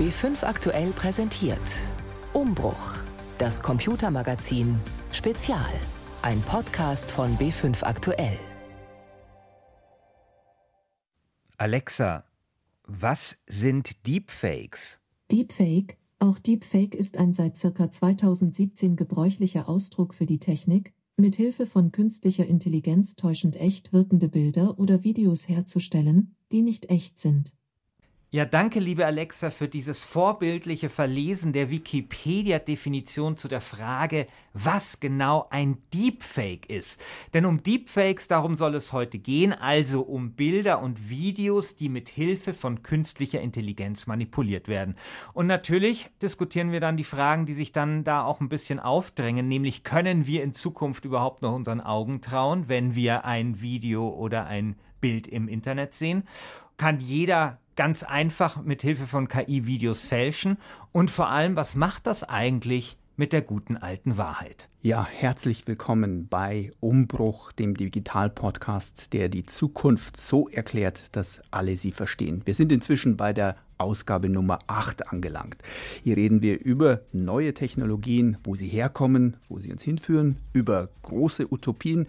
B5 aktuell präsentiert. Umbruch. Das Computermagazin Spezial. Ein Podcast von B5 aktuell. Alexa, was sind Deepfakes? Deepfake, auch Deepfake ist ein seit ca. 2017 gebräuchlicher Ausdruck für die Technik, mit Hilfe von künstlicher Intelligenz täuschend echt wirkende Bilder oder Videos herzustellen, die nicht echt sind. Ja, danke, liebe Alexa, für dieses vorbildliche Verlesen der Wikipedia-Definition zu der Frage, was genau ein Deepfake ist. Denn um Deepfakes, darum soll es heute gehen, also um Bilder und Videos, die mit Hilfe von künstlicher Intelligenz manipuliert werden. Und natürlich diskutieren wir dann die Fragen, die sich dann da auch ein bisschen aufdrängen, nämlich können wir in Zukunft überhaupt noch unseren Augen trauen, wenn wir ein Video oder ein Bild im Internet sehen? Kann jeder ganz einfach mit Hilfe von KI Videos fälschen? Und vor allem, was macht das eigentlich mit der guten alten Wahrheit? Ja, herzlich willkommen bei Umbruch, dem Digital-Podcast, der die Zukunft so erklärt, dass alle sie verstehen. Wir sind inzwischen bei der Ausgabe Nummer 8 angelangt. Hier reden wir über neue Technologien, wo sie herkommen, wo sie uns hinführen, über große Utopien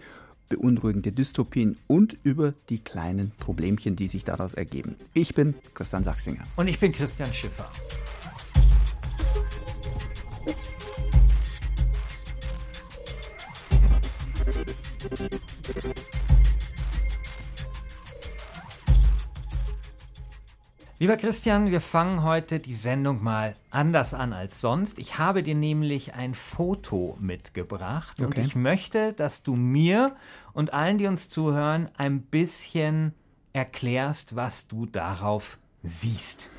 beunruhigende Dystopien und über die kleinen Problemchen, die sich daraus ergeben. Ich bin Christian Sachsinger. Und ich bin Christian Schiffer. Lieber Christian, wir fangen heute die Sendung mal anders an als sonst. Ich habe dir nämlich ein Foto mitgebracht okay. und ich möchte, dass du mir und allen, die uns zuhören, ein bisschen erklärst, was du darauf siehst.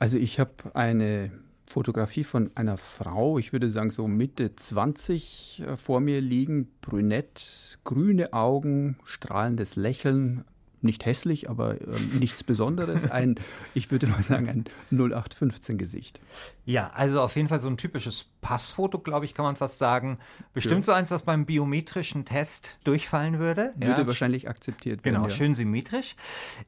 Also ich habe eine Fotografie von einer Frau, ich würde sagen so Mitte 20 äh, vor mir liegen, brünett, grüne Augen, strahlendes Lächeln, nicht hässlich, aber äh, nichts Besonderes. Ein, ich würde mal sagen, ein 0815-Gesicht. Ja, also auf jeden Fall so ein typisches Passfoto, glaube ich, kann man fast sagen. Bestimmt ja. so eins, was beim biometrischen Test durchfallen würde. Würde ja. wahrscheinlich akzeptiert werden. Genau, ja. schön symmetrisch.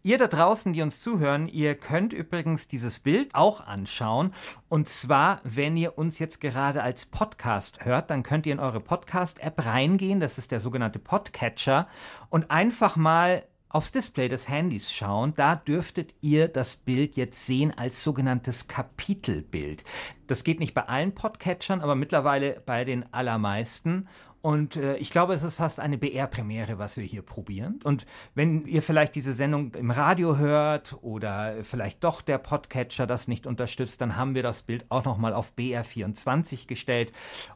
Ihr da draußen, die uns zuhören, ihr könnt übrigens dieses Bild auch anschauen. Und zwar, wenn ihr uns jetzt gerade als Podcast hört, dann könnt ihr in eure Podcast-App reingehen. Das ist der sogenannte Podcatcher. Und einfach mal aufs Display des Handys schauen, da dürftet ihr das Bild jetzt sehen als sogenanntes Kapitelbild. Das geht nicht bei allen Podcatchern, aber mittlerweile bei den allermeisten. Und äh, ich glaube, es ist fast eine BR-Premiere, was wir hier probieren. Und wenn ihr vielleicht diese Sendung im Radio hört oder vielleicht doch der Podcatcher das nicht unterstützt, dann haben wir das Bild auch nochmal auf BR24 gestellt.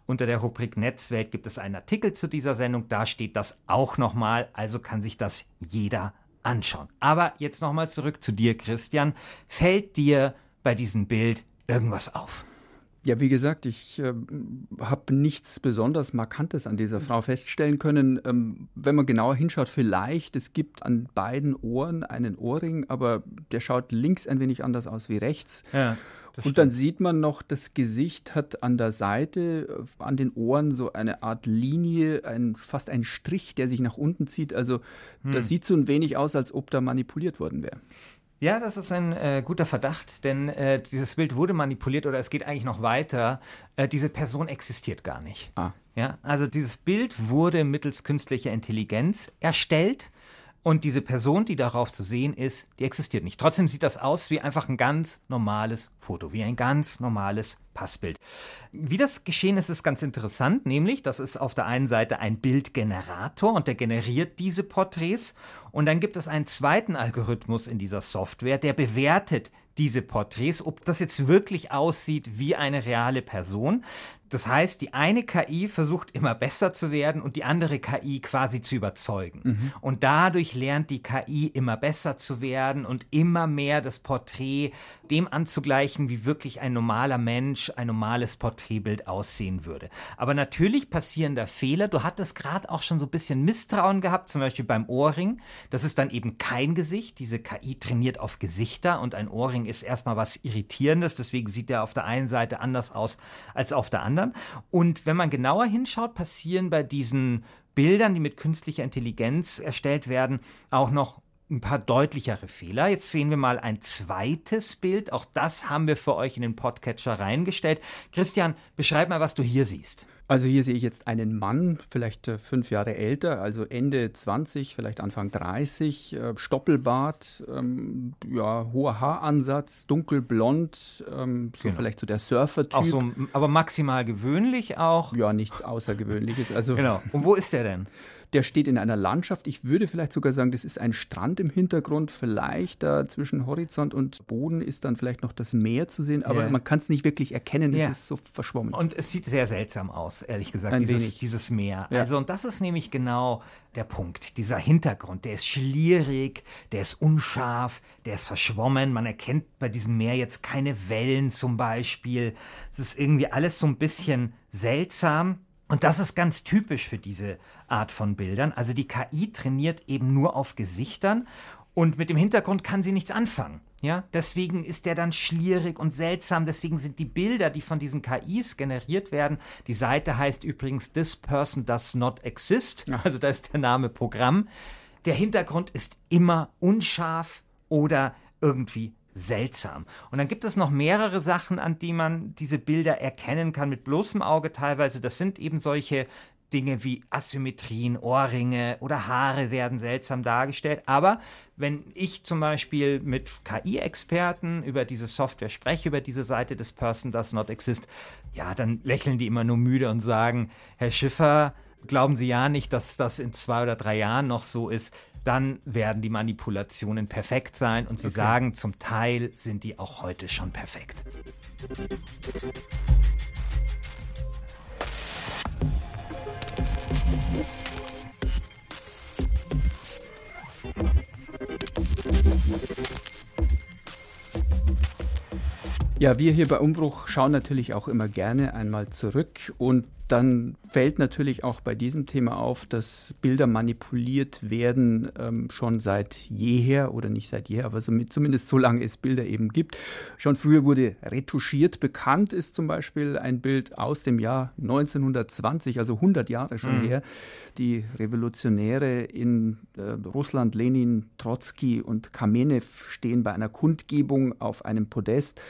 Unter der Rubrik Netzwelt gibt es einen Artikel zu dieser Sendung, da steht das auch nochmal, also kann sich das jeder anschauen. Aber jetzt nochmal zurück zu dir, Christian. Fällt dir bei diesem Bild irgendwas auf? Ja, wie gesagt, ich äh, habe nichts besonders Markantes an dieser Frau feststellen können. Ähm, wenn man genauer hinschaut, vielleicht, es gibt an beiden Ohren einen Ohrring, aber der schaut links ein wenig anders aus wie rechts. Ja, und dann sieht man noch, das Gesicht hat an der Seite, äh, an den Ohren so eine Art Linie, ein, fast ein Strich, der sich nach unten zieht. Also hm. das sieht so ein wenig aus, als ob da manipuliert worden wäre. Ja, das ist ein äh, guter Verdacht, denn äh, dieses Bild wurde manipuliert oder es geht eigentlich noch weiter. Äh, diese Person existiert gar nicht. Ah. Ja, also dieses Bild wurde mittels künstlicher Intelligenz erstellt und diese Person, die darauf zu sehen ist, die existiert nicht. Trotzdem sieht das aus wie einfach ein ganz normales Foto, wie ein ganz normales Passbild. Wie das geschehen ist, ist ganz interessant, nämlich, das ist auf der einen Seite ein Bildgenerator und der generiert diese Porträts und dann gibt es einen zweiten Algorithmus in dieser Software, der bewertet diese Porträts, ob das jetzt wirklich aussieht wie eine reale Person. Das heißt, die eine KI versucht immer besser zu werden und die andere KI quasi zu überzeugen. Mhm. Und dadurch lernt die KI immer besser zu werden und immer mehr das Porträt dem anzugleichen, wie wirklich ein normaler Mensch, ein normales Porträtbild aussehen würde. Aber natürlich passieren da Fehler. Du hattest gerade auch schon so ein bisschen Misstrauen gehabt, zum Beispiel beim Ohrring. Das ist dann eben kein Gesicht. Diese KI trainiert auf Gesichter und ein Ohrring ist erstmal was Irritierendes. Deswegen sieht er auf der einen Seite anders aus als auf der anderen anderen. Und wenn man genauer hinschaut, passieren bei diesen Bildern, die mit künstlicher Intelligenz erstellt werden, auch noch ein paar deutlichere Fehler. Jetzt sehen wir mal ein zweites Bild. Auch das haben wir für euch in den Podcatcher reingestellt. Christian, beschreib mal, was du hier siehst. Also hier sehe ich jetzt einen Mann, vielleicht äh, fünf Jahre älter, also Ende 20, vielleicht Anfang 30, äh, Stoppelbart, ähm, ja, hoher Haaransatz, dunkelblond, ähm, so genau. vielleicht so der Surfer-Typ. So, aber maximal gewöhnlich auch. Ja, nichts Außergewöhnliches. Also, genau. Und wo ist der denn? Der steht in einer Landschaft. Ich würde vielleicht sogar sagen, das ist ein Strand im Hintergrund. Vielleicht da zwischen Horizont und Boden ist dann vielleicht noch das Meer zu sehen, aber yeah. man kann es nicht wirklich erkennen. Es yeah. ist so verschwommen. Und es sieht sehr seltsam aus, ehrlich gesagt, ein dieses, wenig. dieses Meer. Ja. Also, und das ist nämlich genau der Punkt. Dieser Hintergrund, der ist schlierig, der ist unscharf, der ist verschwommen. Man erkennt bei diesem Meer jetzt keine Wellen zum Beispiel. Es ist irgendwie alles so ein bisschen seltsam. Und das ist ganz typisch für diese Art von Bildern. Also die KI trainiert eben nur auf Gesichtern und mit dem Hintergrund kann sie nichts anfangen. Ja, deswegen ist der dann schlierig und seltsam. Deswegen sind die Bilder, die von diesen KIs generiert werden, die Seite heißt übrigens This Person Does Not Exist. Also da ist der Name Programm. Der Hintergrund ist immer unscharf oder irgendwie seltsam. Und dann gibt es noch mehrere Sachen, an die man diese Bilder erkennen kann mit bloßem Auge teilweise. Das sind eben solche Dinge wie Asymmetrien, Ohrringe oder Haare werden seltsam dargestellt. Aber wenn ich zum Beispiel mit KI-Experten über diese Software spreche, über diese Seite des Person Does Not Exist, ja, dann lächeln die immer nur müde und sagen, Herr Schiffer, glauben Sie ja nicht, dass das in zwei oder drei Jahren noch so ist dann werden die Manipulationen perfekt sein und sie okay. sagen, zum Teil sind die auch heute schon perfekt. Ja, wir hier bei Umbruch schauen natürlich auch immer gerne einmal zurück und dann fällt natürlich auch bei diesem Thema auf, dass Bilder manipuliert werden ähm, schon seit jeher oder nicht seit jeher, aber so mit, zumindest so lange es Bilder eben gibt. Schon früher wurde retuschiert. Bekannt ist zum Beispiel ein Bild aus dem Jahr 1920, also 100 Jahre schon mhm. her. Die Revolutionäre in äh, Russland, Lenin, Trotzki und Kamenew stehen bei einer Kundgebung auf einem Podest.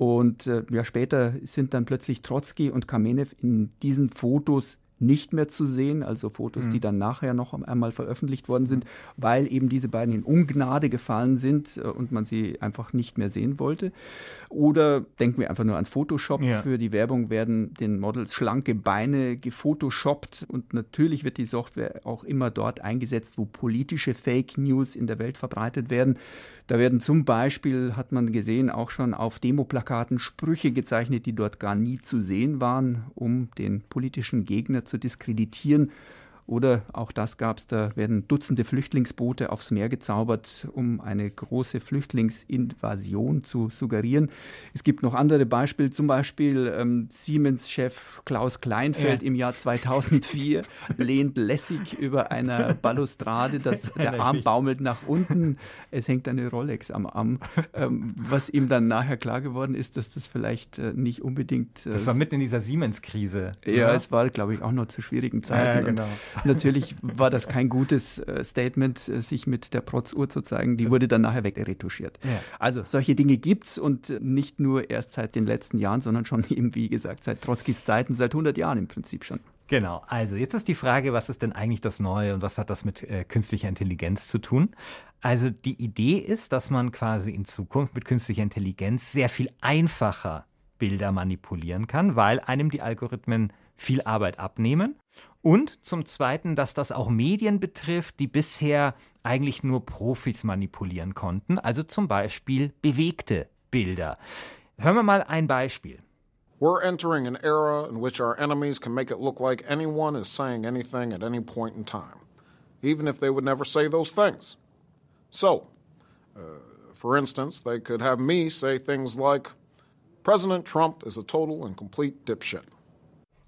Und äh, ja, später sind dann plötzlich Trotzki und Kamenew in diesen Fotos nicht mehr zu sehen, also Fotos, mhm. die dann nachher noch einmal veröffentlicht worden sind, weil eben diese beiden in Ungnade gefallen sind äh, und man sie einfach nicht mehr sehen wollte. Oder denken wir einfach nur an Photoshop. Ja. Für die Werbung werden den Models schlanke Beine gefotoshoppt und natürlich wird die Software auch immer dort eingesetzt, wo politische Fake News in der Welt verbreitet werden. Da werden zum Beispiel, hat man gesehen, auch schon auf Demoplakaten Sprüche gezeichnet, die dort gar nie zu sehen waren, um den politischen Gegner zu diskreditieren oder auch das gab es, da werden Dutzende Flüchtlingsboote aufs Meer gezaubert, um eine große Flüchtlingsinvasion zu suggerieren. Es gibt noch andere Beispiele, zum Beispiel ähm, Siemens-Chef Klaus Kleinfeld ja. im Jahr 2004 lehnt lässig über einer Balustrade, dass der Arm baumelt nach unten. Es hängt eine Rolex am Arm. Ähm, was ihm dann nachher klar geworden ist, dass das vielleicht äh, nicht unbedingt. Äh, das war mitten in dieser Siemens-Krise. Ja, es war, glaube ich, auch noch zu schwierigen Zeiten. Ja, genau. Natürlich war das kein gutes äh, Statement, äh, sich mit der Protzuhr zu zeigen. Die wurde dann nachher wegretuschiert. Ja. Also solche Dinge gibt es und nicht nur erst seit den letzten Jahren, sondern schon eben, wie gesagt, seit Trotzkis Zeiten, seit 100 Jahren im Prinzip schon. Genau, also jetzt ist die Frage, was ist denn eigentlich das Neue und was hat das mit äh, künstlicher Intelligenz zu tun? Also die Idee ist, dass man quasi in Zukunft mit künstlicher Intelligenz sehr viel einfacher Bilder manipulieren kann, weil einem die Algorithmen viel Arbeit abnehmen. Und zum Zweiten, dass das auch Medien betrifft, die bisher eigentlich nur Profis manipulieren konnten, also zum Beispiel bewegte Bilder. Hören wir mal ein Beispiel. We're entering an era in which our enemies can make it look like anyone is saying anything at any point in time, even if they would never say those things. So, uh, for instance, they could have me say things like, President Trump is a total and complete dipshit.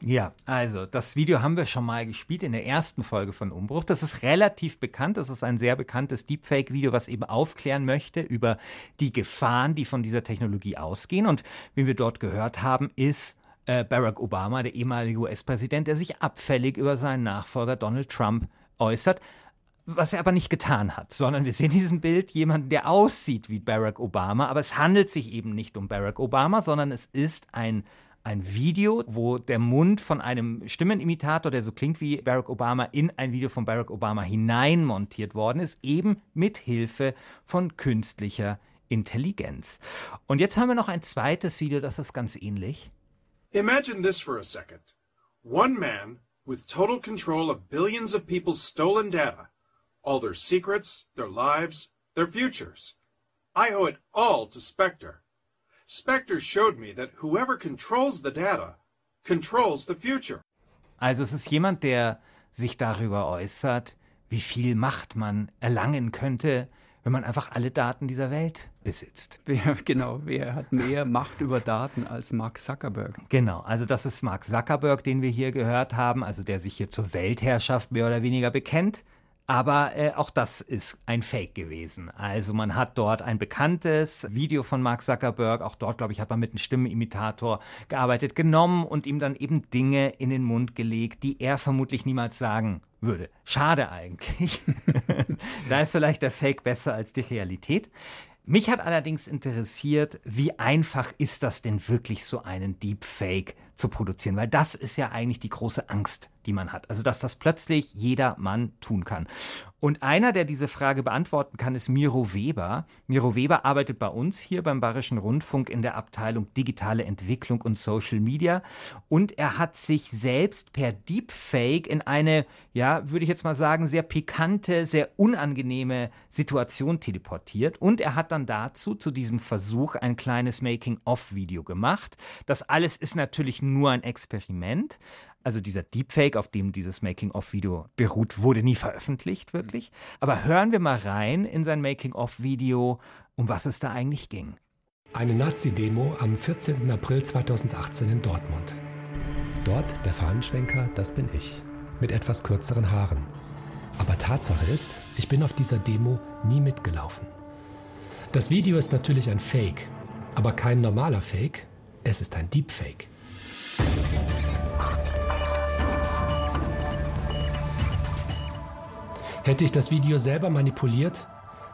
Ja, also das Video haben wir schon mal gespielt in der ersten Folge von Umbruch. Das ist relativ bekannt. Das ist ein sehr bekanntes Deepfake-Video, was eben aufklären möchte über die Gefahren, die von dieser Technologie ausgehen. Und wie wir dort gehört haben, ist äh, Barack Obama, der ehemalige US-Präsident, der sich abfällig über seinen Nachfolger Donald Trump äußert. was er aber nicht getan hat, sondern wir sehen in diesem Bild jemanden, der aussieht wie Barack Obama, aber es handelt sich eben nicht um Barack Obama, sondern es ist ein ein Video, wo der Mund von einem Stimmenimitator, der so klingt wie Barack Obama, in ein Video von Barack Obama hineinmontiert worden ist, eben mit Hilfe von künstlicher Intelligenz. Und jetzt haben wir noch ein zweites Video, das ist ganz ähnlich. Imagine this for a second. One man with total control of billions of people's stolen data, all their secrets, their lives, their futures. I owe it all to Spectre. Spectre showed me that whoever controls the data controls the future. Also es ist jemand, der sich darüber äußert, wie viel Macht man erlangen könnte, wenn man einfach alle Daten dieser Welt besitzt. Wer, genau, wer hat mehr Macht über Daten als Mark Zuckerberg? Genau, also das ist Mark Zuckerberg, den wir hier gehört haben, also der sich hier zur Weltherrschaft mehr oder weniger bekennt. Aber äh, auch das ist ein Fake gewesen. Also man hat dort ein bekanntes Video von Mark Zuckerberg, auch dort, glaube ich, hat man mit einem Stimmenimitator gearbeitet, genommen und ihm dann eben Dinge in den Mund gelegt, die er vermutlich niemals sagen würde. Schade eigentlich. da ist vielleicht der Fake besser als die Realität. Mich hat allerdings interessiert, wie einfach ist das denn wirklich, so einen Deepfake zu produzieren? Weil das ist ja eigentlich die große Angst, die man hat. Also, dass das plötzlich jeder Mann tun kann. Und einer, der diese Frage beantworten kann, ist Miro Weber. Miro Weber arbeitet bei uns hier beim Bayerischen Rundfunk in der Abteilung Digitale Entwicklung und Social Media. Und er hat sich selbst per Deepfake in eine, ja, würde ich jetzt mal sagen, sehr pikante, sehr unangenehme Situation teleportiert. Und er hat dann dazu, zu diesem Versuch, ein kleines Making-of-Video gemacht. Das alles ist natürlich nur ein Experiment. Also dieser Deepfake, auf dem dieses Making-of-Video beruht, wurde nie veröffentlicht, wirklich. Aber hören wir mal rein in sein Making-of-Video, um was es da eigentlich ging. Eine Nazi-Demo am 14. April 2018 in Dortmund. Dort der Fahnenschwenker, das bin ich. Mit etwas kürzeren Haaren. Aber Tatsache ist, ich bin auf dieser Demo nie mitgelaufen. Das Video ist natürlich ein Fake, aber kein normaler Fake, es ist ein Deepfake. Hätte ich das Video selber manipuliert,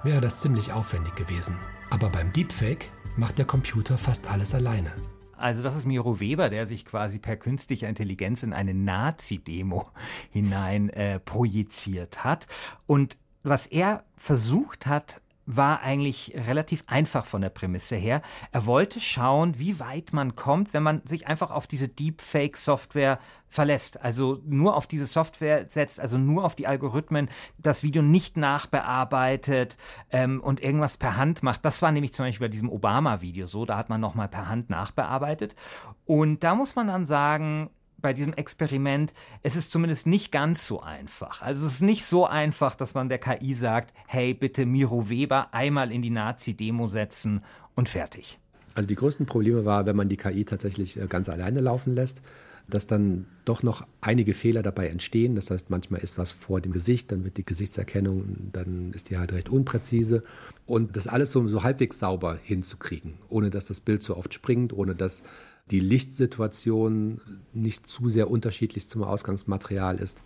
wäre das ziemlich aufwendig gewesen. Aber beim Deepfake macht der Computer fast alles alleine. Also das ist Miro Weber, der sich quasi per künstlicher Intelligenz in eine Nazi-Demo hinein äh, projiziert hat. Und was er versucht hat, war eigentlich relativ einfach von der Prämisse her. Er wollte schauen, wie weit man kommt, wenn man sich einfach auf diese Deepfake-Software verlässt, also nur auf diese Software setzt, also nur auf die Algorithmen, das Video nicht nachbearbeitet ähm, und irgendwas per Hand macht. Das war nämlich zum Beispiel bei diesem Obama-Video so, da hat man nochmal per Hand nachbearbeitet. Und da muss man dann sagen, bei diesem Experiment, es ist zumindest nicht ganz so einfach. Also es ist nicht so einfach, dass man der KI sagt, hey, bitte Miro Weber einmal in die Nazi-Demo setzen und fertig. Also die größten Probleme war, wenn man die KI tatsächlich äh, ganz alleine laufen lässt, dass dann doch noch einige Fehler dabei entstehen. Das heißt, manchmal ist was vor dem Gesicht, dann wird die Gesichtserkennung, dann ist die halt recht unpräzise. Und das alles so, so halbwegs sauber hinzukriegen, ohne dass das Bild so oft springt, ohne dass die Lichtsituation nicht zu sehr unterschiedlich zum Ausgangsmaterial ist.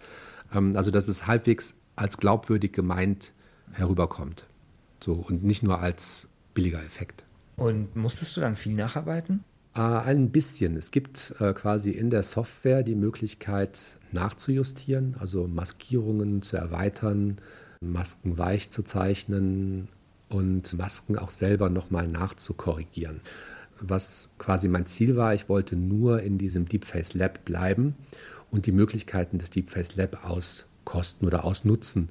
Ähm, also dass es halbwegs als glaubwürdig gemeint herüberkommt. So, und nicht nur als billiger Effekt. Und musstest du dann viel nacharbeiten? Äh, ein bisschen. Es gibt äh, quasi in der Software die Möglichkeit nachzujustieren, also Maskierungen zu erweitern, Masken weich zu zeichnen und Masken auch selber nochmal nachzukorrigieren was quasi mein Ziel war. Ich wollte nur in diesem Deepface Lab bleiben und die Möglichkeiten des Deepface Lab auskosten oder ausnutzen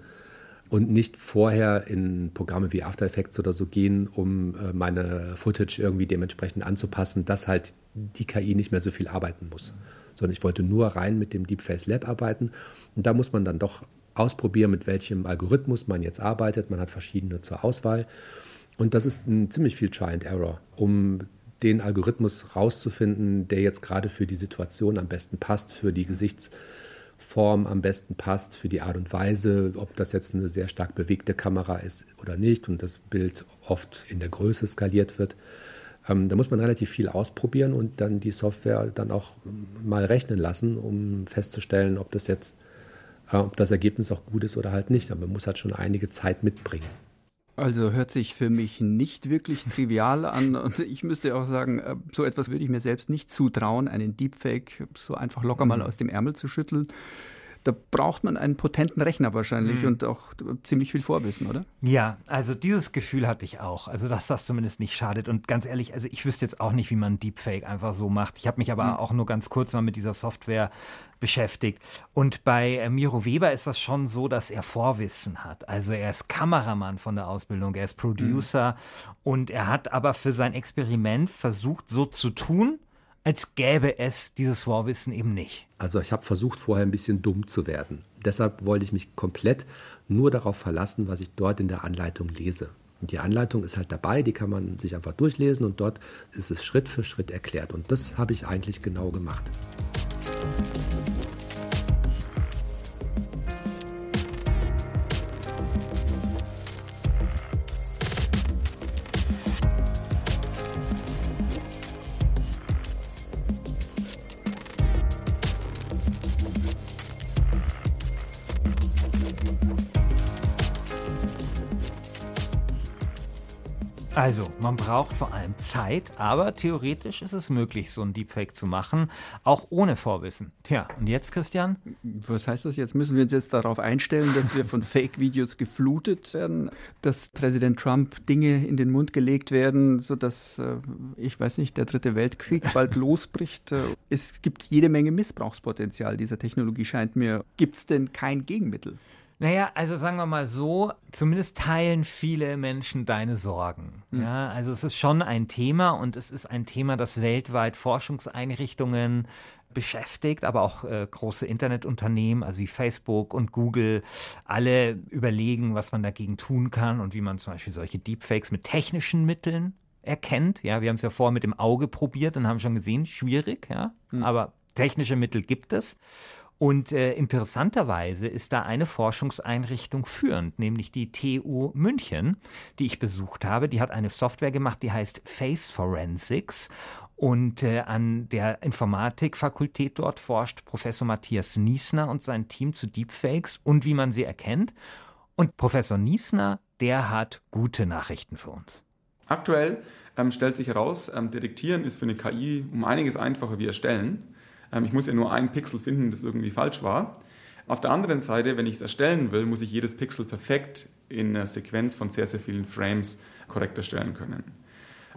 und nicht vorher in Programme wie After Effects oder so gehen, um äh, meine Footage irgendwie dementsprechend anzupassen, dass halt die KI nicht mehr so viel arbeiten muss. Sondern ich wollte nur rein mit dem Deepface Lab arbeiten und da muss man dann doch ausprobieren, mit welchem Algorithmus man jetzt arbeitet. Man hat verschiedene zur Auswahl. Und das ist ein ziemlich viel Try and Error, um den Algorithmus rauszufinden, der jetzt gerade für die Situation am besten passt, für die Gesichtsform am besten passt, für die Art und Weise, ob das jetzt eine sehr stark bewegte Kamera ist oder nicht und das Bild oft in der Größe skaliert wird. Ähm, da muss man relativ viel ausprobieren und dann die Software dann auch mal rechnen lassen, um festzustellen, ob das jetzt ob das Ergebnis auch gut ist oder halt nicht. Aber man muss halt schon einige Zeit mitbringen. Also hört sich für mich nicht wirklich trivial an und ich müsste auch sagen, äh, so etwas würde ich mir selbst nicht zutrauen, einen Deepfake so einfach locker mal mhm. aus dem Ärmel zu schütteln. Da braucht man einen potenten Rechner wahrscheinlich mhm. und auch ziemlich viel Vorwissen, oder? Ja, also dieses Gefühl hatte ich auch. Also, dass das zumindest nicht schadet. Und ganz ehrlich, also ich wüsste jetzt auch nicht, wie man Deepfake einfach so macht. Ich habe mich aber mhm. auch nur ganz kurz mal mit dieser Software beschäftigt. Und bei äh, Miro Weber ist das schon so, dass er Vorwissen hat. Also er ist Kameramann von der Ausbildung, er ist Producer mhm. und er hat aber für sein Experiment versucht, so zu tun, als gäbe es dieses Vorwissen eben nicht. Also ich habe versucht, vorher ein bisschen dumm zu werden. Deshalb wollte ich mich komplett nur darauf verlassen, was ich dort in der Anleitung lese. Und die Anleitung ist halt dabei, die kann man sich einfach durchlesen und dort ist es Schritt für Schritt erklärt. Und das habe ich eigentlich genau gemacht. Also, man braucht vor allem Zeit, aber theoretisch ist es möglich, so ein Deepfake zu machen, auch ohne Vorwissen. Tja, und jetzt, Christian? Was heißt das jetzt? Müssen wir uns jetzt darauf einstellen, dass wir von Fake-Videos geflutet werden, dass Präsident Trump Dinge in den Mund gelegt werden, sodass, äh, ich weiß nicht, der dritte Weltkrieg bald losbricht? Äh, es gibt jede Menge Missbrauchspotenzial dieser Technologie, scheint mir. Gibt es denn kein Gegenmittel? Naja, also sagen wir mal so, zumindest teilen viele Menschen deine Sorgen. Mhm. Ja, also es ist schon ein Thema und es ist ein Thema, das weltweit Forschungseinrichtungen beschäftigt, aber auch äh, große Internetunternehmen, also wie Facebook und Google, alle überlegen, was man dagegen tun kann und wie man zum Beispiel solche Deepfakes mit technischen Mitteln erkennt. Ja, wir haben es ja vorher mit dem Auge probiert und haben schon gesehen, schwierig, ja, mhm. aber technische Mittel gibt es. Und äh, interessanterweise ist da eine Forschungseinrichtung führend, nämlich die TU München, die ich besucht habe. Die hat eine Software gemacht, die heißt Face Forensics. Und äh, an der Informatikfakultät dort forscht Professor Matthias Niesner und sein Team zu Deepfakes und wie man sie erkennt. Und Professor Niesner, der hat gute Nachrichten für uns. Aktuell ähm, stellt sich heraus, ähm, Detektieren ist für eine KI um einiges einfacher wie Erstellen. Ähm, ich muss ja nur einen Pixel finden, das irgendwie falsch war. Auf der anderen Seite, wenn ich es erstellen will, muss ich jedes Pixel perfekt in einer Sequenz von sehr, sehr vielen Frames korrekt erstellen können.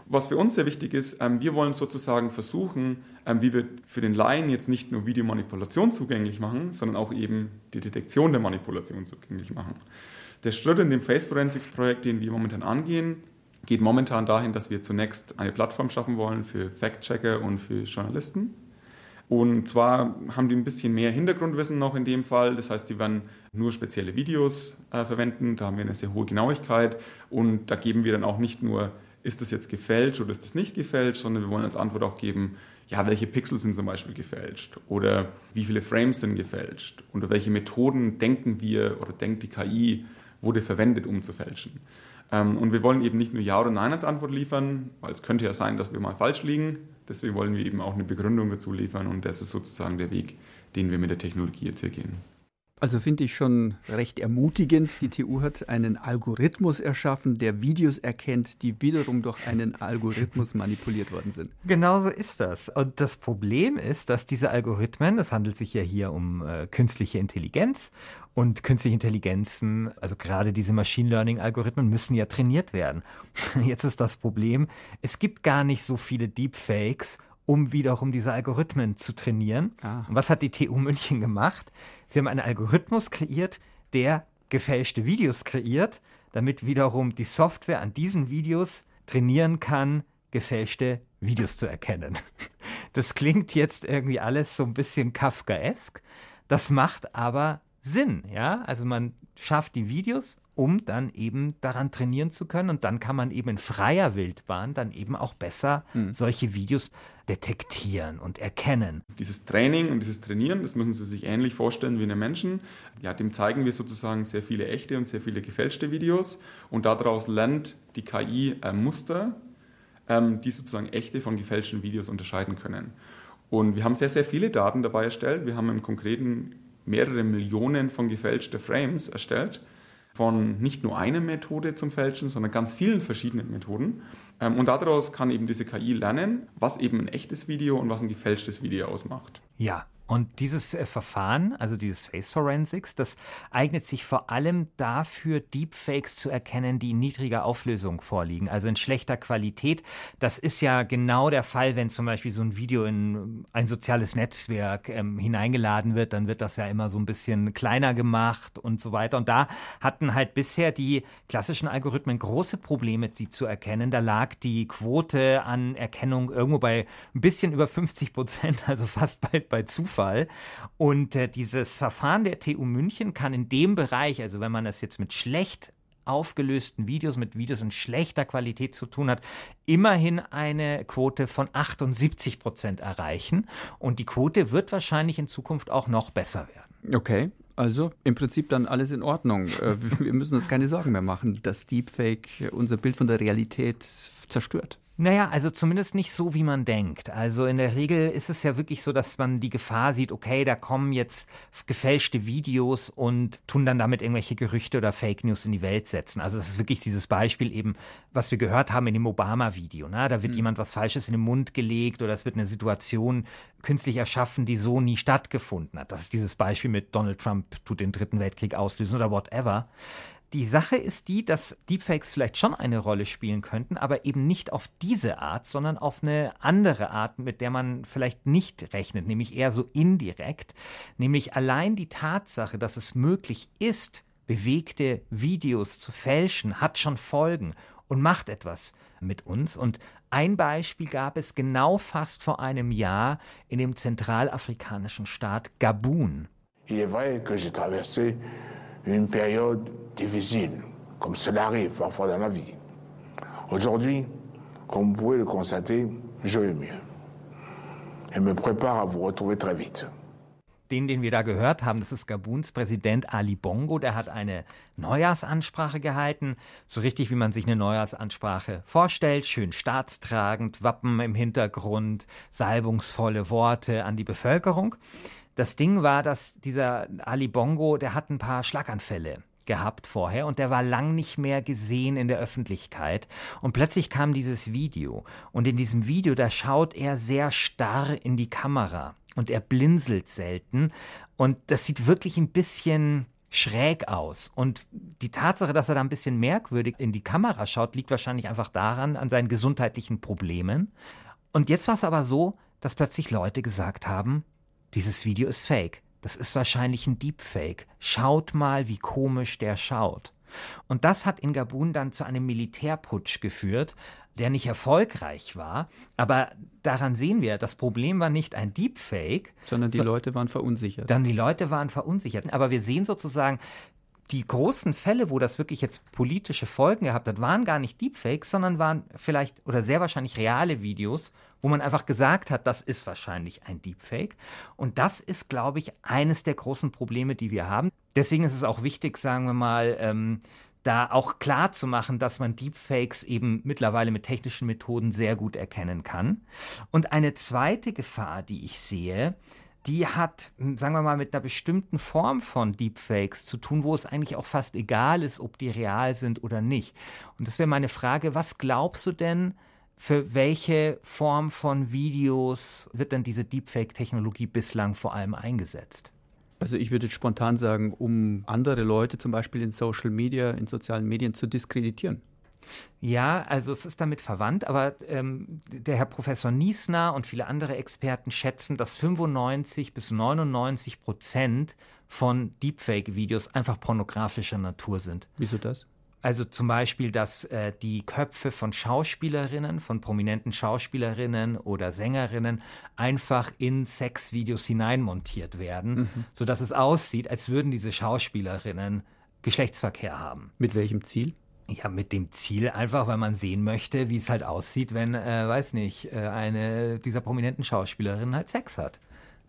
Was für uns sehr wichtig ist, ähm, wir wollen sozusagen versuchen, ähm, wie wir für den Laien jetzt nicht nur Videomanipulation zugänglich machen, sondern auch eben die Detektion der Manipulation zugänglich machen. Der Schritt in dem Face Forensics Projekt, den wir momentan angehen, geht momentan dahin, dass wir zunächst eine Plattform schaffen wollen für Fact-Checker und für Journalisten und zwar haben die ein bisschen mehr Hintergrundwissen noch in dem Fall. Das heißt, die werden nur spezielle Videos äh, verwenden. Da haben wir eine sehr hohe Genauigkeit. Und da geben wir dann auch nicht nur, ist das jetzt gefälscht oder ist das nicht gefälscht, sondern wir wollen als Antwort auch geben, ja, welche Pixel sind zum Beispiel gefälscht oder wie viele Frames sind gefälscht und welche Methoden denken wir oder denkt die KI wurde verwendet, um zu fälschen. Ähm, und wir wollen eben nicht nur Ja oder Nein als Antwort liefern, weil es könnte ja sein, dass wir mal falsch liegen Deswegen wollen wir eben auch eine Begründung dazu liefern und das ist sozusagen der Weg, den wir mit der Technologie jetzt hier gehen. Also finde ich schon recht ermutigend. Die TU hat einen Algorithmus erschaffen, der Videos erkennt, die wiederum durch einen Algorithmus manipuliert worden sind. Genauso ist das. Und das Problem ist, dass diese Algorithmen, es handelt sich ja hier um äh, künstliche Intelligenz und künstliche Intelligenzen, also gerade diese Machine Learning Algorithmen müssen ja trainiert werden. Jetzt ist das Problem, es gibt gar nicht so viele Deepfakes, um wiederum diese Algorithmen zu trainieren. Ah. Und was hat die TU München gemacht? Sie haben einen Algorithmus kreiert, der gefälschte Videos kreiert, damit wiederum die Software an diesen Videos trainieren kann, gefälschte Videos zu erkennen. Das klingt jetzt irgendwie alles so ein bisschen Kafkaesk. Das macht aber Sinn, ja? Also man schafft die Videos, um dann eben daran trainieren zu können und dann kann man eben in freier Wildbahn dann eben auch besser mhm. solche Videos detektieren und erkennen. Dieses Training und dieses Trainieren, das müssen Sie sich ähnlich vorstellen wie in einem Menschen. Ja, dem zeigen wir sozusagen sehr viele echte und sehr viele gefälschte Videos und daraus lernt die KI äh, Muster, ähm, die sozusagen echte von gefälschten Videos unterscheiden können. Und wir haben sehr, sehr viele Daten dabei erstellt. Wir haben im konkreten mehrere Millionen von gefälschten Frames erstellt von nicht nur einer Methode zum Fälschen, sondern ganz vielen verschiedenen Methoden. Ähm, und daraus kann eben diese KI lernen, was eben ein echtes Video und was ein gefälschtes Video ausmacht. Ja, und dieses äh, Verfahren, also dieses Face Forensics, das eignet sich vor allem dafür, Deepfakes zu erkennen, die in niedriger Auflösung vorliegen, also in schlechter Qualität. Das ist ja genau der Fall, wenn zum Beispiel so ein Video in ein soziales Netzwerk ähm, hineingeladen wird, dann wird das ja immer so ein bisschen kleiner gemacht und so weiter. Und da hatten halt bisher die klassischen Algorithmen große Probleme, sie zu erkennen. Da lag die Quote an Erkennung irgendwo bei ein bisschen über 50 Prozent, also fast bei, bei Zufall. Zufall. Und äh, dieses Verfahren der TU München kann in dem Bereich, also wenn man das jetzt mit schlecht aufgelösten Videos, mit Videos in schlechter Qualität zu tun hat, immerhin eine Quote von 78 Prozent erreichen. Und die Quote wird wahrscheinlich in Zukunft auch noch besser werden. Okay. Also im Prinzip dann alles in Ordnung. Äh, wir müssen uns keine Sorgen mehr machen, dass Deepfake unser Bild von der Realität zerstört. Naja, also zumindest nicht so, wie man denkt. Also in der Regel ist es ja wirklich so, dass man die Gefahr sieht, okay, da kommen jetzt gefälschte Videos und tun dann damit irgendwelche Gerüchte oder Fake News in die Welt setzen. Also das ist wirklich dieses Beispiel eben, was wir gehört haben in dem Obama-Video. Ne? Da wird mhm. jemand was Falsches in den Mund gelegt oder es wird eine Situation künstlich erschaffen, die so nie stattgefunden hat. Das ist dieses Beispiel mit Donald Trump tut den Dritten Weltkrieg auslösen oder whatever. Die Sache ist die, dass Deepfakes vielleicht schon eine Rolle spielen könnten, aber eben nicht auf diese Art, sondern auf eine andere Art, mit der man vielleicht nicht rechnet, nämlich eher so indirekt. Nämlich allein die Tatsache, dass es möglich ist, bewegte Videos zu fälschen, hat schon Folgen und macht etwas mit uns. Und ein Beispiel gab es genau fast vor einem Jahr in dem zentralafrikanischen Staat Gabun. Il une période difficile, comme cela arrive parfois dans la vie. Aujourd'hui, comme vous pouvez le constater, je vais mieux et me prépare à vous retrouver très vite. Den, den wir da gehört haben, das ist Gabuns Präsident Ali Bongo, der hat eine Neujahrsansprache gehalten, so richtig wie man sich eine Neujahrsansprache vorstellt, schön staatstragend, Wappen im Hintergrund, salbungsvolle Worte an die Bevölkerung. Das Ding war, dass dieser Ali Bongo, der hat ein paar Schlaganfälle gehabt vorher und der war lang nicht mehr gesehen in der Öffentlichkeit. Und plötzlich kam dieses Video. Und in diesem Video, da schaut er sehr starr in die Kamera und er blinzelt selten. Und das sieht wirklich ein bisschen schräg aus. Und die Tatsache, dass er da ein bisschen merkwürdig in die Kamera schaut, liegt wahrscheinlich einfach daran, an seinen gesundheitlichen Problemen. Und jetzt war es aber so, dass plötzlich Leute gesagt haben, dieses Video ist fake. Das ist wahrscheinlich ein Deepfake. Schaut mal, wie komisch der schaut. Und das hat in Gabun dann zu einem Militärputsch geführt, der nicht erfolgreich war. Aber daran sehen wir, das Problem war nicht ein Deepfake. Sondern die so, Leute waren verunsichert. Dann die Leute waren verunsichert. Aber wir sehen sozusagen, die großen Fälle, wo das wirklich jetzt politische Folgen gehabt hat, waren gar nicht Deepfakes, sondern waren vielleicht oder sehr wahrscheinlich reale Videos, wo man einfach gesagt hat, das ist wahrscheinlich ein Deepfake. Und das ist, glaube ich, eines der großen Probleme, die wir haben. Deswegen ist es auch wichtig, sagen wir mal, ähm, da auch klar zu machen, dass man Deepfakes eben mittlerweile mit technischen Methoden sehr gut erkennen kann. Und eine zweite Gefahr, die ich sehe, die hat, hm, sagen wir mal, mit einer bestimmten Form von Deepfakes zu tun, wo es eigentlich auch fast egal ist, ob die real sind oder nicht. Und das wäre meine Frage, was glaubst du denn, für welche Form von Videos wird denn diese Deepfake-Technologie bislang vor allem eingesetzt? Also ich würde spontan sagen, um andere Leute zum Beispiel in Social Media, in sozialen Medien zu diskreditieren. Ja, also es ist damit verwandt, aber ähm, der Herr Professor Niesner und viele andere Experten schätzen, dass 95 bis 99 Prozent von Deepfake-Videos einfach pornografischer Natur sind. Wieso das? Also zum Beispiel, dass äh, die Köpfe von Schauspielerinnen, von prominenten Schauspielerinnen oder Sängerinnen einfach in Sexvideos hineinmontiert werden, mhm. sodass es aussieht, als würden diese Schauspielerinnen Geschlechtsverkehr haben. Mit welchem Ziel? Ja, mit dem Ziel einfach, weil man sehen möchte, wie es halt aussieht, wenn, äh, weiß nicht, äh, eine dieser prominenten Schauspielerinnen halt Sex hat.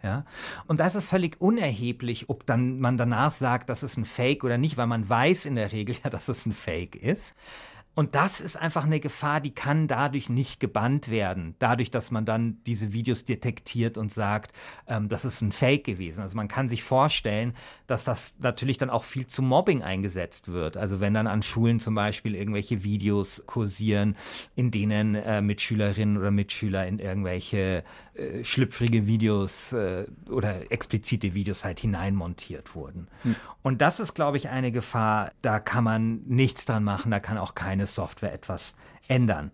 Ja? Und das ist völlig unerheblich, ob dann man danach sagt, das ist ein Fake oder nicht, weil man weiß in der Regel ja, dass es ein Fake ist. Und das ist einfach eine Gefahr, die kann dadurch nicht gebannt werden. Dadurch, dass man dann diese Videos detektiert und sagt, ähm, das ist ein Fake gewesen. Also man kann sich vorstellen, dass das natürlich dann auch viel zu Mobbing eingesetzt wird. Also wenn dann an Schulen zum Beispiel irgendwelche Videos kursieren, in denen äh, Mitschülerinnen oder Mitschüler in irgendwelche äh, schlüpfrige Videos äh, oder explizite Videos halt hineinmontiert wurden. Hm. Und das ist, glaube ich, eine Gefahr, da kann man nichts dran machen, da kann auch keine Software etwas ändern.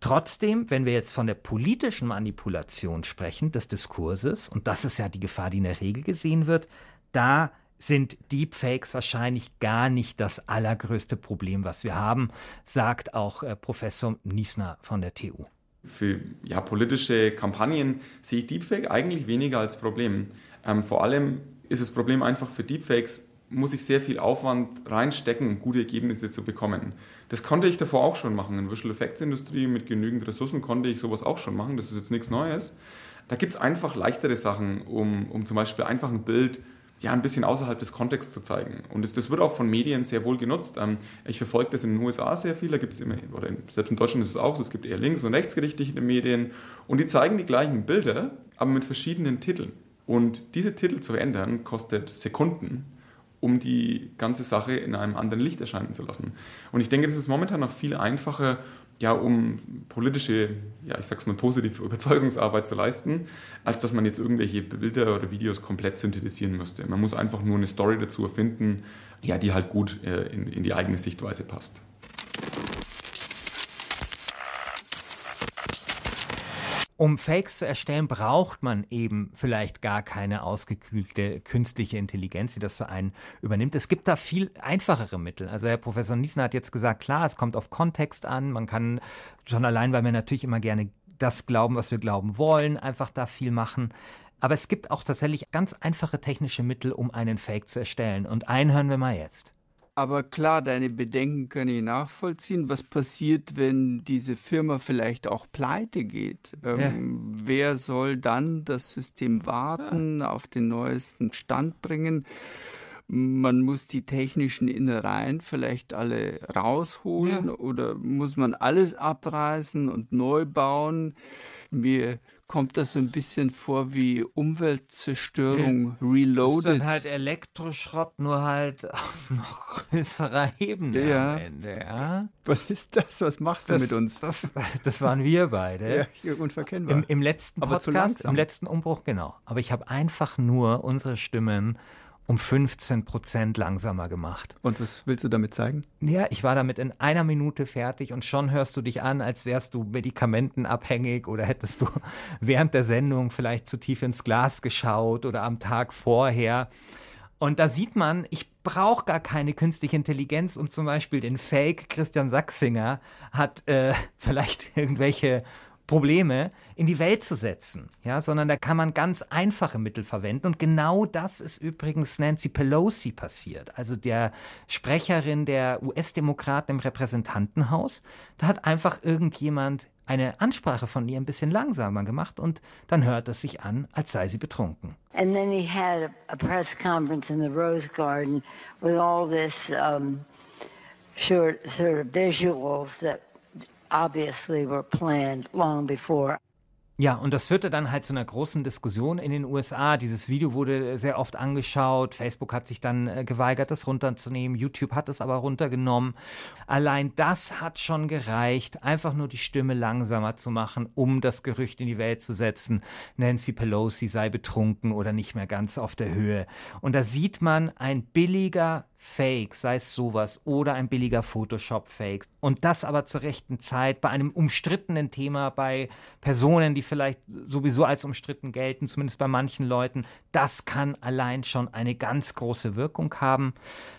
Trotzdem, wenn wir jetzt von der politischen Manipulation sprechen, des Diskurses, und das ist ja die Gefahr, die in der Regel gesehen wird, da sind Deepfakes wahrscheinlich gar nicht das allergrößte Problem, was wir haben, sagt auch äh, Professor Niesner von der TU. Für ja, politische Kampagnen sehe ich Deepfake eigentlich weniger als Problem. Ähm, vor allem ist das Problem einfach für Deepfakes, muss ich sehr viel Aufwand reinstecken, um gute Ergebnisse zu bekommen. Das konnte ich davor auch schon machen. In der Visual Effects Industrie mit genügend Ressourcen konnte ich sowas auch schon machen. Das ist jetzt nichts Neues. Da gibt es einfach leichtere Sachen, um, um zum Beispiel einfach ein Bild ja, ein bisschen außerhalb des Kontexts zu zeigen. Und das, das wird auch von Medien sehr wohl genutzt. Ähm, ich verfolge das in den USA sehr viel, da gibt es immer, oder selbst in Deutschland ist es auch so, es gibt eher links- und rechtsgerichtete Medien und die zeigen die gleichen Bilder, aber mit verschiedenen Titeln. Und diese Titel zu ändern, kostet Sekunden, um die ganze Sache in einem anderen Licht erscheinen zu lassen. Und ich denke, das ist momentan noch viel einfacher, ja, um politische, ja, ich sag's mal positive Überzeugungsarbeit zu leisten, als dass man jetzt irgendwelche Bilder oder Videos komplett synthetisieren müsste. Man muss einfach nur eine Story dazu erfinden, ja, die halt gut äh, in, in die eigene Sichtweise passt. Um Fakes zu erstellen, braucht man eben vielleicht gar keine ausgekühlte künstliche Intelligenz, die das für einen übernimmt. Es gibt da viel einfachere Mittel. Also Herr Professor Niesner hat jetzt gesagt, klar, es kommt auf Kontext an. Man kann schon allein, weil wir natürlich immer gerne das glauben, was wir glauben wollen, einfach da viel machen. Aber es gibt auch tatsächlich ganz einfache technische Mittel, um einen Fake zu erstellen. Und einen hören wir mal jetzt. Aber klar, deine Bedenken kann ich nachvollziehen. Was passiert, wenn diese Firma vielleicht auch pleite geht? Ähm, ja. Wer soll dann das System warten, ja. auf den neuesten Stand bringen? Man muss die technischen Innereien vielleicht alle rausholen ja. oder muss man alles abreißen und neu bauen? Mir kommt das so ein bisschen vor wie Umweltzerstörung reloaded. Das ist dann halt Elektroschrott, nur halt auf noch größerer Ebene ja. am Ende. Ja? Was ist das? Was machst du das, mit uns? Das, das waren wir beide. Ja, unverkennbar. Im, Im letzten Podcast, im letzten Umbruch, genau. Aber ich habe einfach nur unsere Stimmen um 15 Prozent langsamer gemacht. Und was willst du damit zeigen? Ja, ich war damit in einer Minute fertig und schon hörst du dich an, als wärst du medikamentenabhängig oder hättest du während der Sendung vielleicht zu tief ins Glas geschaut oder am Tag vorher. Und da sieht man, ich brauche gar keine künstliche Intelligenz, um zum Beispiel den Fake Christian Sachsinger hat äh, vielleicht irgendwelche Probleme in die Welt zu setzen, ja, sondern da kann man ganz einfache Mittel verwenden und genau das ist übrigens Nancy Pelosi passiert, also der Sprecherin der US-Demokraten im Repräsentantenhaus, da hat einfach irgendjemand eine Ansprache von ihr ein bisschen langsamer gemacht und dann hört es sich an, als sei sie betrunken. And then he had a, press conference in the Rose Garden with all this um, short, sort of visuals that obviously were planned long before. Ja, und das führte dann halt zu einer großen Diskussion in den USA. Dieses Video wurde sehr oft angeschaut. Facebook hat sich dann äh, geweigert, das runterzunehmen. YouTube hat es aber runtergenommen. Allein das hat schon gereicht, einfach nur die Stimme langsamer zu machen, um das Gerücht in die Welt zu setzen, Nancy Pelosi sei betrunken oder nicht mehr ganz auf der Höhe. Und da sieht man ein billiger Fake, sei es sowas oder ein billiger Photoshop-Fake. Und das aber zur rechten Zeit bei einem umstrittenen Thema, bei Personen, die vielleicht sowieso als umstritten gelten, zumindest bei manchen Leuten, das kann allein schon eine ganz große Wirkung haben.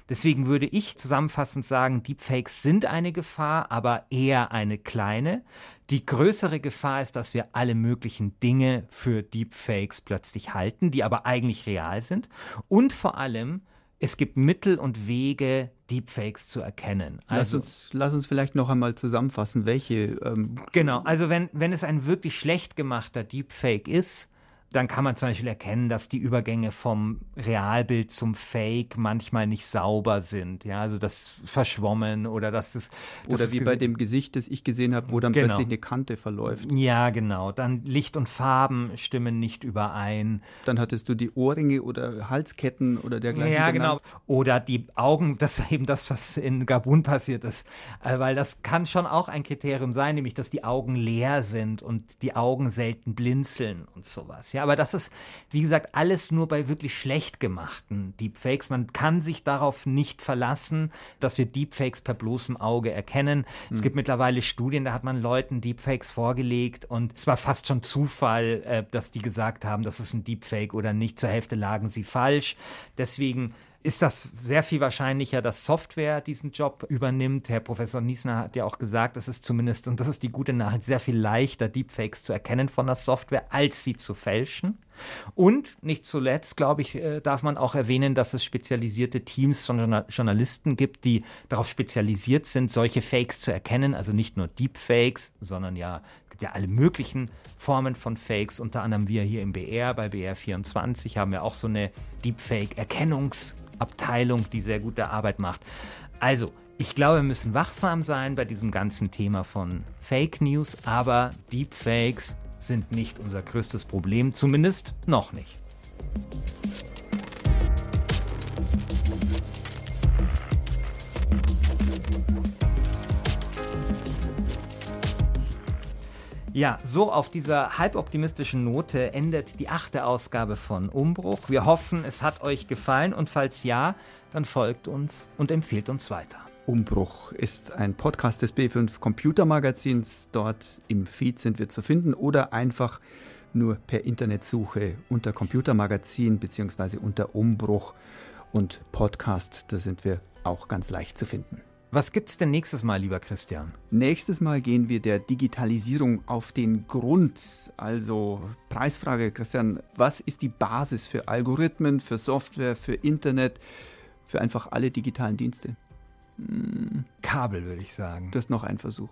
Deswegen würde ich zusammenfassend sagen, Deepfakes sind eine Gefahr, aber eher eine kleine. Die größere Gefahr ist, dass wir alle möglichen Dinge für Deepfakes plötzlich halten, die aber eigentlich real sind. Und vor allem, es gibt Mittel und Wege, Deepfakes zu erkennen. Also, lass, uns, lass uns vielleicht noch einmal zusammenfassen, welche. Ähm genau, also wenn, wenn es ein wirklich schlecht gemachter Deepfake ist, dann kann man zum Beispiel erkennen, dass die Übergänge vom Realbild zum Fake manchmal nicht sauber sind. Ja, also das verschwommen oder dass das. das oder wie bei dem Gesicht, das ich gesehen habe, wo dann genau. plötzlich eine Kante verläuft. Ja, genau. Dann Licht und Farben stimmen nicht überein. Dann hattest du die Ohrringe oder Halsketten oder dergleichen. Ja, genau. Oder die Augen, das war eben das, was in Gabun passiert ist. Äh, weil das kann schon auch ein Kriterium sein, nämlich dass die Augen leer sind und die Augen selten blinzeln und sowas. Ja, aber das ist, wie gesagt, alles nur bei wirklich schlecht gemachten Deepfakes. Man kann sich darauf nicht verlassen, dass wir Deepfakes per bloßem Auge erkennen. Mhm. Es hm. gibt mittlerweile Studien, da hat man Leuten Deepfakes vorgelegt und es war fast schon Zufall, äh, dass die gesagt haben, das ist ein Deepfake oder nicht. Zur Hälfte lagen sie falsch. Deswegen ist das sehr viel wahrscheinlicher, dass Software diesen Job übernimmt. Herr Professor Niesner hat ja auch gesagt, es ist zumindest, und das ist die gute Nachricht, sehr viel leichter, Deepfakes zu erkennen von der Software, als sie zu fälschen. Und nicht zuletzt, glaube ich, äh, darf man auch erwähnen, dass es spezialisierte Teams von Journalisten gibt, die darauf spezialisiert sind, solche Fakes zu erkennen. Also nicht nur Deepfakes, sondern ja, es gibt ja alle möglichen Formen von Fakes. Unter anderem wir hier im BR, bei BR24 haben wir auch so eine Deepfake-Erkennungs- Abteilung, die sehr gute Arbeit macht. Also, ich glaube, wir müssen wachsam sein bei diesem ganzen Thema von Fake News, aber Deepfakes sind nicht unser größtes Problem, zumindest noch nicht. Ja, so auf dieser halboptimistischen Note endet die achte Ausgabe von Umbruch. Wir hoffen, es hat euch gefallen und falls ja, dann folgt uns und empfehlt uns weiter. Umbruch ist ein Podcast des B5 Computermagazins. Dort im Feed sind wir zu finden oder einfach nur per Internetsuche unter Computermagazin bzw. unter Umbruch und Podcast. Da sind wir auch ganz leicht zu finden. Was gibt's denn nächstes Mal, lieber Christian? Nächstes Mal gehen wir der Digitalisierung auf den Grund. Also Preisfrage, Christian, was ist die Basis für Algorithmen, für Software, für Internet, für einfach alle digitalen Dienste? Hm. Kabel, würde ich sagen. Das ist noch ein Versuch.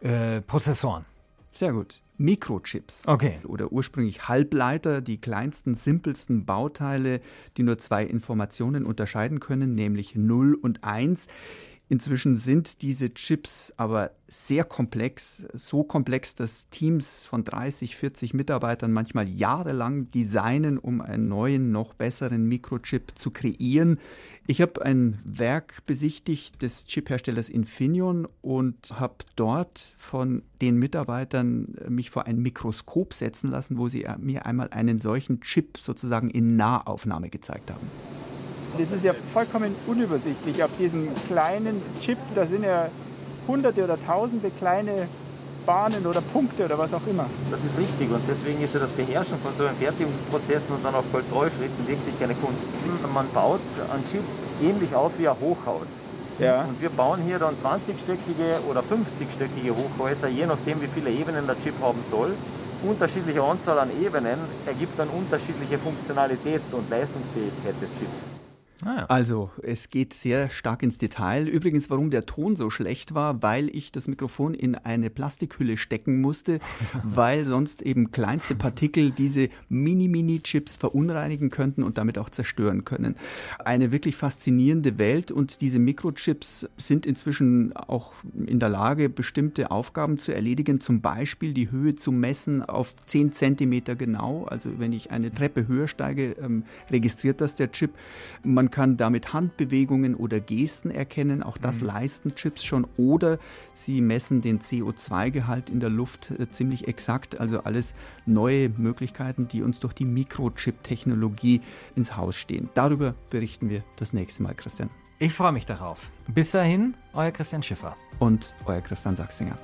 Äh, Prozessoren. Sehr gut. Mikrochips. Okay. Oder ursprünglich Halbleiter, die kleinsten, simpelsten Bauteile, die nur zwei Informationen unterscheiden können, nämlich 0 und 1. Inzwischen sind diese Chips aber sehr komplex, so komplex, dass Teams von 30, 40 Mitarbeitern manchmal jahrelang designen, um einen neuen, noch besseren Mikrochip zu kreieren. Ich habe ein Werk besichtigt des Chipherstellers Infineon und habe dort von den Mitarbeitern mich vor ein Mikroskop setzen lassen, wo sie mir einmal einen solchen Chip sozusagen in Nahaufnahme gezeigt haben. Das ist ja vollkommen unübersichtlich auf diesem kleinen Chip. Da sind ja hunderte oder tausende kleine Bahnen oder Punkte oder was auch immer. Das ist richtig und deswegen ist ja das Beherrschen von so einem Fertigungsprozessen und dann auch Kontrollschritten wirklich eine Kunst. Man baut einen Chip ähnlich auf wie ein Hochhaus. Ja. Und wir bauen hier dann 20-stöckige oder 50-stöckige Hochhäuser, je nachdem wie viele Ebenen der Chip haben soll. Unterschiedliche Anzahl an Ebenen ergibt dann unterschiedliche Funktionalität und Leistungsfähigkeit des Chips. Ah, ja. Also, es geht sehr stark ins Detail. Übrigens, warum der Ton so schlecht war, weil ich das Mikrofon in eine Plastikhülle stecken musste, weil sonst eben kleinste Partikel diese Mini-Mini-Chips verunreinigen könnten und damit auch zerstören können. Eine wirklich faszinierende Welt und diese Mikrochips sind inzwischen auch in der Lage, bestimmte Aufgaben zu erledigen, zum Beispiel die Höhe zu messen auf 10 Zentimeter genau. Also, wenn ich eine Treppe höher steige, ähm, registriert das der Chip. Man man kann damit Handbewegungen oder Gesten erkennen, auch das mhm. leisten Chips schon. Oder sie messen den CO2-Gehalt in der Luft äh, ziemlich exakt. Also alles neue Möglichkeiten, die uns durch die Mikrochip-Technologie ins Haus stehen. Darüber berichten wir das nächste Mal, Christian. Ich freue mich darauf. Bis dahin, euer Christian Schiffer. Und euer Christian Sachsinger.